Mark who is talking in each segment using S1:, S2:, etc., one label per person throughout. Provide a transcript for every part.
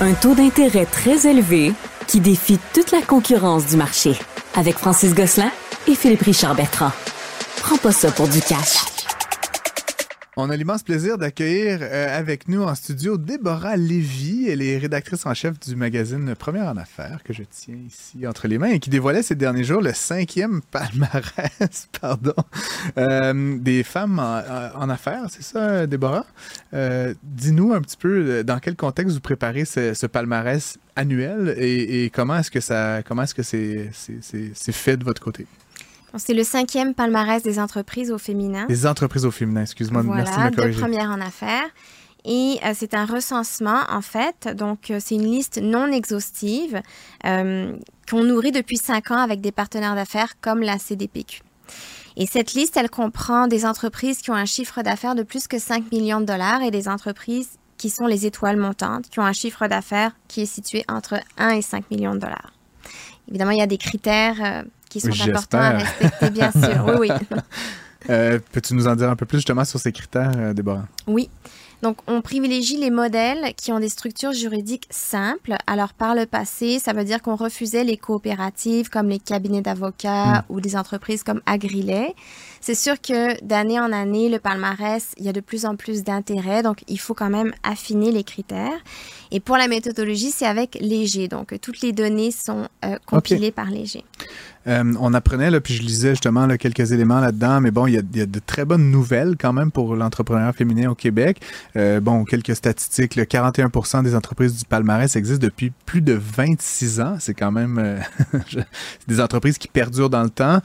S1: Un taux d'intérêt très élevé qui défie toute la concurrence du marché. Avec Francis Gosselin et Philippe Richard Bertrand. Prends pas ça pour du cash.
S2: On a l'immense plaisir d'accueillir euh, avec nous en studio Déborah Lévy. Elle est rédactrice en chef du magazine Première en Affaires que je tiens ici entre les mains et qui dévoilait ces derniers jours le cinquième palmarès pardon, euh, des femmes en, affaires. C'est ça, Déborah? Euh, dis-nous un petit peu dans quel contexte vous préparez ce, palmarès annuel et, comment est-ce que ça comment est-ce que c'est fait de votre côté?
S3: C'est le cinquième palmarès des entreprises au féminin.
S2: Des entreprises au féminin, excuse-moi,
S3: voilà, merci de me corriger. première en affaires. Et euh, c'est un recensement, en fait. Donc, euh, c'est une liste non exhaustive euh, qu'on nourrit depuis cinq ans avec des partenaires d'affaires comme la CDPQ. Et cette liste, elle comprend des entreprises qui ont un chiffre d'affaires de plus que 5 millions de dollars et des entreprises qui sont les étoiles montantes, qui ont un chiffre d'affaires qui est situé entre 1 et 5 millions de dollars. Évidemment, il y a des critères qui sont importants à respecter, bien sûr. Oui, oui.
S2: Euh, peux-tu nous en dire un peu plus justement sur ces critères, euh, Déborah?
S3: Oui. Donc, on privilégie les modèles qui ont des structures juridiques simples. Alors, par le passé, ça veut dire qu'on refusait les coopératives comme les cabinets d'avocats hmm. ou des entreprises comme Agrilet. C'est sûr que d'année en année, le palmarès, il y a de plus en plus d'intérêt. Donc, il faut quand même affiner les critères. Et pour la méthodologie, c'est avec Léger. Donc, toutes les données sont euh, compilées par Léger.
S2: Euh, on apprenait, là, puis je lisais justement là, quelques éléments là-dedans, mais bon, il y, a, il y, a, de très bonnes nouvelles quand même pour l'entrepreneuriat féminin au Québec. Euh, bon, quelques statistiques, le 41% des entreprises du palmarès existent depuis plus de 26 ans. C'est quand même des entreprises qui perdurent dans le temps.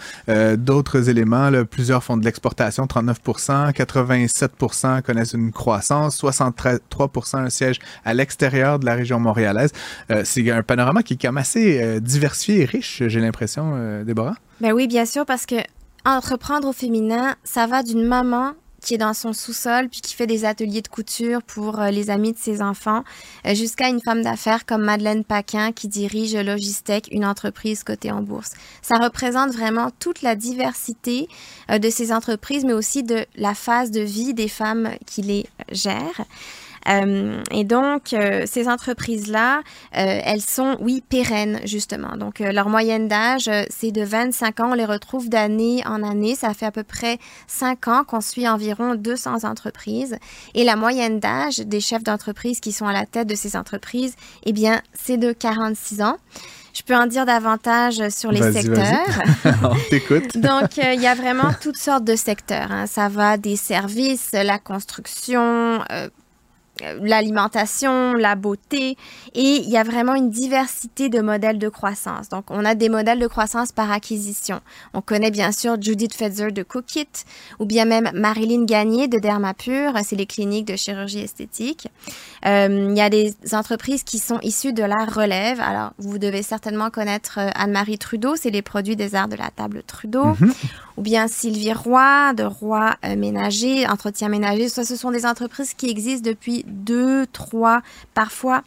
S2: D'autres éléments, là, plusieurs font de l'exportation, 39% 87% connaissent une croissance, 63% un siège à l'extérieur de la région montréalaise. Euh, c'est un panorama qui est quand même assez euh, diversifié et riche, j'ai l'impression, euh, Déborah.
S3: Ben oui, bien sûr, parce que entreprendre au féminin, ça va d'une maman qui est dans son sous-sol puis qui fait des ateliers de couture pour euh, les amis de ses enfants, euh, jusqu'à une femme d'affaires comme Madeleine Paquin qui dirige Logistech, une entreprise cotée en bourse. Ça représente vraiment toute la diversité euh, de ces entreprises, mais aussi de la phase de vie des femmes qui les gèrent. Euh, et donc, euh, ces entreprises-là, euh, elles sont, oui, pérennes, justement. Donc, leur moyenne d'âge, c'est de 25 ans. On les retrouve d'année en année. Ça fait à peu près 5 ans qu'on suit environ 200 entreprises. Et la moyenne d'âge des chefs d'entreprise qui sont à la tête de ces entreprises, eh bien, c'est de 46 ans. Je peux en dire davantage sur les secteurs.
S2: On t'écoute.
S3: Donc, il y a vraiment toutes sortes de secteurs. Hein. Ça va des services, la construction, l'alimentation, la beauté, et il y a vraiment une diversité de modèles de croissance. Donc, on a des modèles de croissance par acquisition. On connaît bien sûr Judith Fetzer de Cookit, ou bien même Marilyn Gagné de Dermapure, c'est les cliniques de chirurgie esthétique. Euh, il y a des entreprises qui sont issues de la relève. Alors, vous devez certainement connaître euh, Anne-Marie Trudeau, c'est les produits des arts de la table Trudeau. Mhm. Ou bien Sylvie Roy de Roy euh, Ménager, Entretien Ménager. Ça, ce sont des entreprises qui existent depuis deux, trois, parfois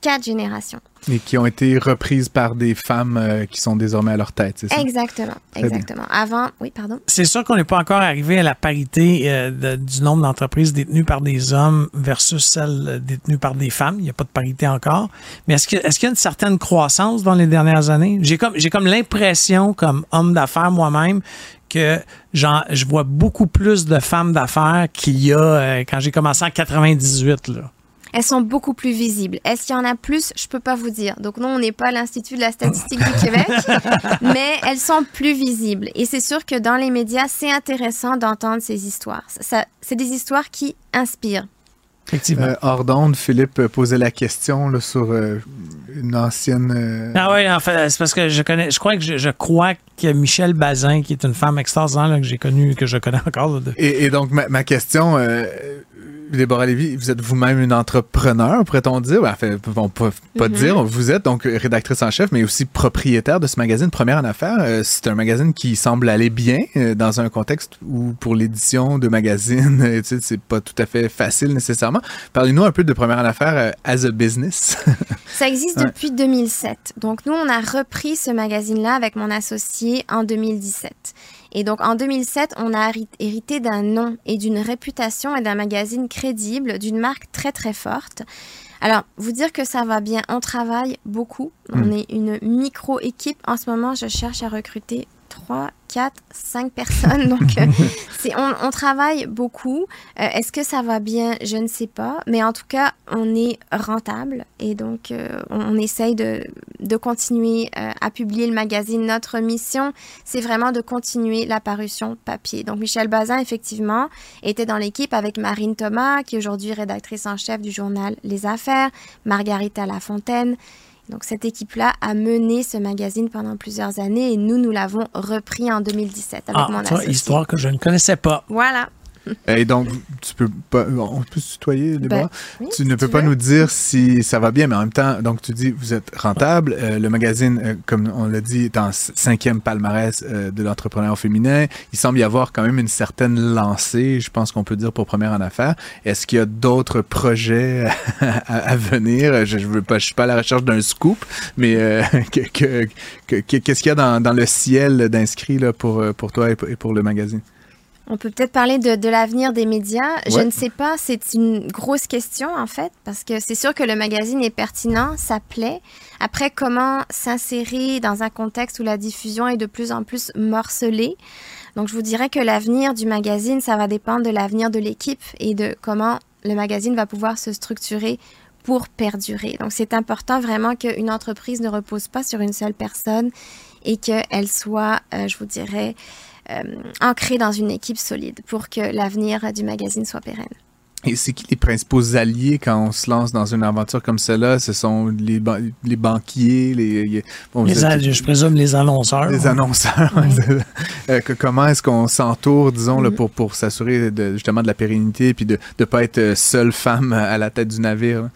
S3: quatre générations.
S2: Et qui ont été reprises par des femmes euh, qui sont désormais à leur tête, c'est ça?
S3: Exactement, exactement. Avant, oui, pardon?
S4: C'est sûr qu'on n'est pas encore arrivé à la parité euh, du nombre d'entreprises détenues par des hommes versus celles détenues par des femmes. Il n'y a pas de parité encore. Mais est-ce qu'il est y a une certaine croissance dans les dernières années? J'ai comme, comme l'impression, comme homme d'affaires moi-même, que je vois beaucoup plus de femmes d'affaires qu'il y a euh, quand j'ai commencé en 98. Là
S3: elles sont beaucoup plus visibles. Est-ce qu'il y en a plus? Je peux pas vous dire. Donc, non, on n'est pas l'Institut de la statistique du Québec, mais elles sont plus visibles. Et c'est sûr que dans les médias, c'est intéressant d'entendre ces histoires. Ça, c'est des histoires qui inspirent.
S2: Effectivement. Euh, hors d'onde, Philippe posait la question là, sur euh, une ancienne. Euh,
S4: ah oui, en fait, c'est parce que je connais, je crois que je, crois que Michel Bazin, qui est une femme extraordinaire que j'ai connue, que je connais encore.
S2: Et, donc ma, ma question, Déborah Lévy, vous êtes vous-même une entrepreneur, pourrait-on dire? Enfin, on peut pas mm-hmm. dire. Vous êtes donc rédactrice en chef, mais aussi propriétaire de ce magazine Première en Affaires. Euh, c'est un magazine qui semble aller bien euh, dans un contexte où, pour l'édition de magazines, c'est pas tout à fait facile nécessairement. Parlez-nous un peu de Première en Affaires euh, as a business.
S3: Ça existe depuis 2007. Donc, nous, on a repris ce magazine-là avec mon associé en 2017. Et donc en 2007, on a hérité d'un nom et d'une réputation et d'un magazine crédible, d'une marque très très forte. Alors, vous dire que ça va bien, on travaille beaucoup. On
S2: Hmm.
S3: est une micro-équipe. En ce moment, je cherche à recruter 3, 4, 5 personnes. Donc, euh, on, on travaille beaucoup. Euh, est-ce que ça va bien? Je ne sais pas. Mais en tout cas, on est rentable. Et donc, euh, on, on essaye de, de continuer à publier le magazine. Notre mission, c'est vraiment de continuer la parution papier. Donc, Michel Bazin, effectivement, était dans l'équipe avec Marine Thomas, qui est aujourd'hui rédactrice en chef du journal Les Affaires, Margarita Lafontaine. Donc cette équipe-là a mené ce magazine pendant plusieurs années et nous, nous l'avons repris en 2017 avec
S4: Ah,
S3: mon associé.
S4: histoire que je ne connaissais pas.
S3: Voilà.
S2: Et donc, tu peux pas. On peut se tutoyer, Déborah?
S3: Ben, oui,
S2: tu
S3: si
S2: ne peux pas
S3: veux.
S2: nous dire si ça va bien, mais en même temps, donc tu dis vous êtes rentable. Euh, le magazine, euh, comme on l'a dit, est en cinquième palmarès euh, de l'entrepreneur féminin. Il semble y avoir quand même une certaine lancée, je pense qu'on peut dire pour première en affaires. Est-ce qu'il y a d'autres projets à, à venir? Je, pas, je suis pas à la recherche d'un scoop, mais que- que- que- que- qu'est-ce qu'il y a dans, dans le ciel d'inscrits là pour pour toi et pour- et pour le magazine?
S3: On peut peut-être parler de, de l'avenir des médias. Je ne sais pas, c'est une grosse question en fait, parce que c'est sûr que le magazine est pertinent, ça plaît. Après, comment s'insérer dans un contexte où la diffusion est de plus en plus morcelée? Donc, je vous dirais que l'avenir du magazine, ça va dépendre de l'avenir de l'équipe et de comment le magazine va pouvoir se structurer pour perdurer. Donc, c'est important vraiment qu'une entreprise ne repose pas sur une seule personne et qu'elle soit, euh, je vous dirais, euh, ancrée dans une équipe solide pour que l'avenir du magazine soit pérenne.
S2: Et c'est qui les principaux alliés quand on se lance dans une aventure comme celle-là? Ce sont les, ban- les banquiers, les, bon, vous
S4: Les
S2: êtes-
S4: a- je présume les annonceurs.
S2: les annonceurs.
S3: Oui.
S2: Euh, que- comment est-ce qu'on s'entoure, disons, là,
S3: Mhm.
S2: pour, pour s'assurer de, justement de la pérennité puis de ne pas être euh, seule femme à la tête du navire? là?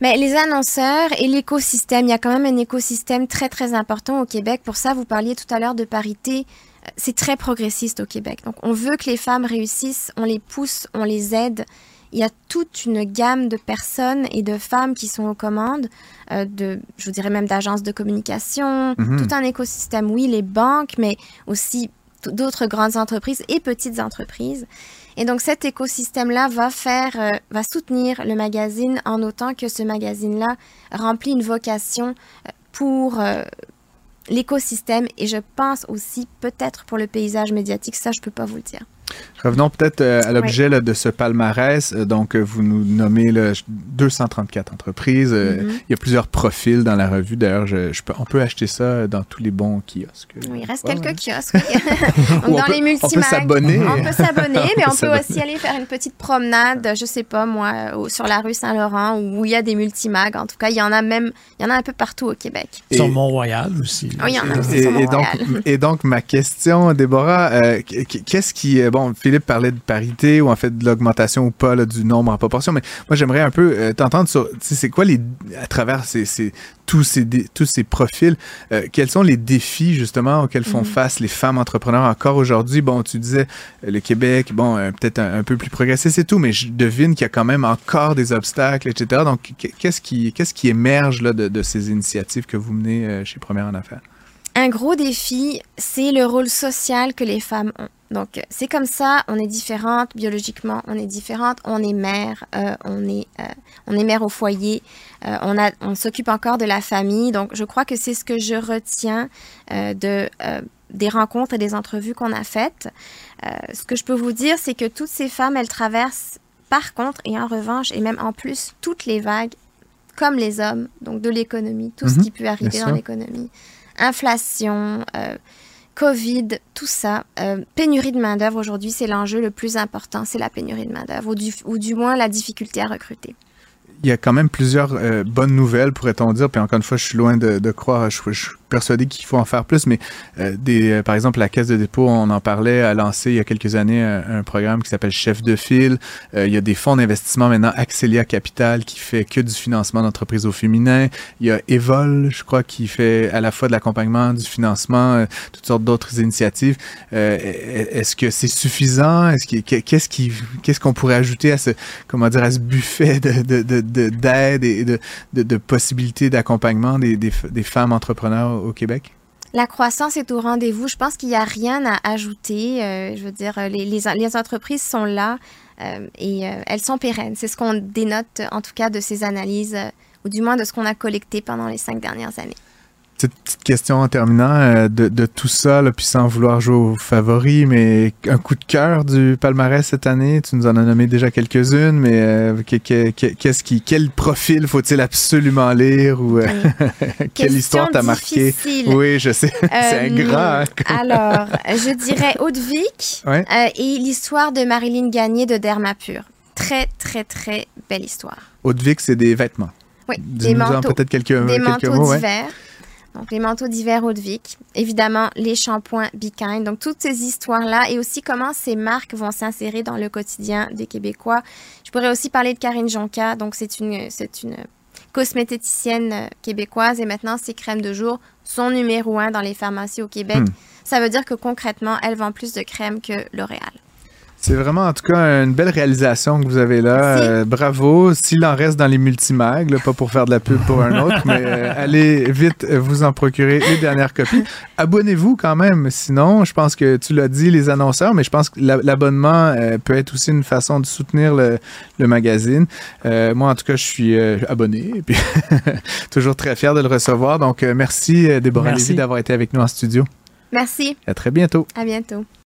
S3: Mais les annonceurs et l'écosystème, il y a quand même un écosystème très très important au Québec. Pour ça, vous parliez tout à l'heure de parité. C'est très progressiste au Québec. Donc, on veut que les femmes réussissent, on les pousse, on les aide. Il y a toute une gamme de personnes et de femmes qui sont aux commandes, euh, de, je vous dirais même d'agences de communication,
S2: Mhm.
S3: tout un écosystème. Oui, les banques, mais aussi d'autres grandes entreprises et petites entreprises. Et donc cet écosystème-là va faire, euh, va soutenir le magazine en autant que ce magazine-là remplit une vocation euh, pour euh, l'écosystème et je pense aussi peut-être pour le paysage médiatique. Ça, je peux pas vous le dire.
S2: Revenons peut-être euh, à l'objet de ce palmarès. Euh, Donc, euh, vous nous nommez là, 234 entreprises.
S3: Mhm.
S2: Il y a plusieurs profils dans la revue. D'ailleurs, je, je peux- on peut acheter ça dans tous les bons kiosques.
S3: Oui, il reste
S2: Ouais,
S3: quelques
S2: ouais.
S3: kiosques. Donc,
S2: on
S3: dans
S2: peut-
S3: les
S2: on peut
S3: multimags,
S2: s'abonner.
S3: on peut s'abonner, mais
S2: On peut
S3: aussi aller faire une petite promenade, je sais pas moi, sur la rue Saint-Laurent où il y a des multimags. En tout cas, il y en a même, il y en a un peu partout au Québec.
S4: Sur
S2: Et-
S4: Mont-Royal aussi.
S3: Oui, il y en a aussi
S2: Et,
S3: sur
S2: et donc,
S3: Mont-Royal.
S2: et donc, ma question, Déborah, euh, qu- qu'est-ce qui... Bon, Philippe parlait de parité ou en fait de l'augmentation ou pas là, du nombre en proportion, mais moi, j'aimerais un peu euh, t'entendre sur... C'est quoi les... À travers ces, ces- tous, ces, dé- tous ces profils, euh, quels sont les défis justement auxquels font
S3: Mhm.
S2: face les femmes entrepreneurs encore aujourd'hui? Bon, tu disais euh, le Québec, bon, peut-être un, un peu plus progressiste et tout, mais je devine qu'il y a quand même encore des obstacles, etc. Donc, qu- qu'est-ce qui, qu'est-ce qui émerge là, de, de ces initiatives que vous menez chez Première en Affaires?
S3: Un gros défi, c'est le rôle social que les femmes ont. Donc, euh, c'est comme ça, on est différentes biologiquement, on est différentes, on est mère, euh, on, est, euh, on est mère au foyer, euh, on, a, on s'occupe encore de la famille. Donc, je crois que c'est ce que je retiens de, des rencontres et des entrevues qu'on a faites. Ce que je peux vous dire, c'est que toutes ces femmes, elles traversent, par contre, et en revanche, et même en plus, toutes les vagues, comme les hommes, donc de l'économie, tout ce
S2: Mhm,
S3: qui peut arriver dans l'économie inflation, euh, Covid, tout ça. Euh, pénurie de main-d'œuvre aujourd'hui, c'est l'enjeu le plus important, c'est la pénurie de main-d'œuvre, ou du, moins la difficulté à recruter.
S2: il y a quand même plusieurs euh, bonnes nouvelles, pourrait-on dire. Puis encore une fois, je suis loin de, de croire, je, je persuadé qu'il faut en faire plus. Mais euh, des, euh, par exemple, la Caisse de dépôt, on en parlait, a lancé il y a quelques années un, un programme qui s'appelle Chef de file. Euh, il y a des fonds d'investissement maintenant, Axelia Capital, qui fait que du financement d'entreprises au féminin. Il y a Evol, je crois, qui fait à la fois de l'accompagnement, du financement, euh, toutes sortes d'autres initiatives. Euh, Est-ce que c'est suffisant? Est-ce qu'est-ce qu'on pourrait ajouter à ce, comment dire, à ce buffet de, de, de, de- d'aide et de, de, de possibilités d'accompagnement des, des, des femmes entrepreneurs au Québec?
S3: La croissance est au rendez-vous. Je pense qu'il n'y a rien à ajouter. Euh, je veux dire, les, entreprises sont là. et elles sont pérennes. C'est ce qu'on dénote, en tout cas, de ces analyses, ou du moins de ce qu'on a collecté pendant les cinq dernières années.
S2: Petite, question en terminant euh, de, tout ça, puis sans vouloir jouer aux favoris, mais un coup de cœur du palmarès cette année. Tu nous en as nommé déjà quelques-unes, mais euh, qu'est-ce qui, quel profil faut-il absolument lire ou euh, quelle histoire t'a marqué Oui, je sais, c'est un grand.
S3: alors, je dirais Haute-Vic et l'histoire de Marilyn Gagné de Dermapur. Très, très, très belle histoire.
S2: Haute-Vic, c'est des vêtements.
S3: Oui, des manteaux.
S2: Peut-être quelques,
S3: des
S2: quelques
S3: manteaux
S2: mots,
S3: d'hiver. Donc, les manteaux d'hiver Haute Vic. Évidemment, les shampoings Bikind. Donc, toutes ces histoires-là et aussi comment ces marques vont s'insérer dans le quotidien des Québécois. Je pourrais aussi parler de Karine Jonca. Donc, c'est une, c'est une cosméticienne euh, québécoise et maintenant, ses crèmes de jour sont numéro un dans les pharmacies au Québec. Hmm. Ça veut dire que concrètement, elle vend plus de crèmes que L'Oréal.
S2: C'est vraiment, en tout cas, une belle réalisation que vous avez là. Euh, bravo. S'il en reste dans les multimags, pas pour faire de la pub pour un autre, mais euh, allez vite vous en procurer les dernières copies. Abonnez-vous quand même. Sinon, je pense que tu l'as dit, les annonceurs, mais je pense que l'abonnement euh, peut être aussi une façon de soutenir le, magazine. moi, en tout cas, je suis abonné et puis toujours très fier de le recevoir. Donc, merci, Déborah Lévy, d'avoir été avec nous en studio.
S3: Merci.
S2: À très bientôt.
S3: À bientôt.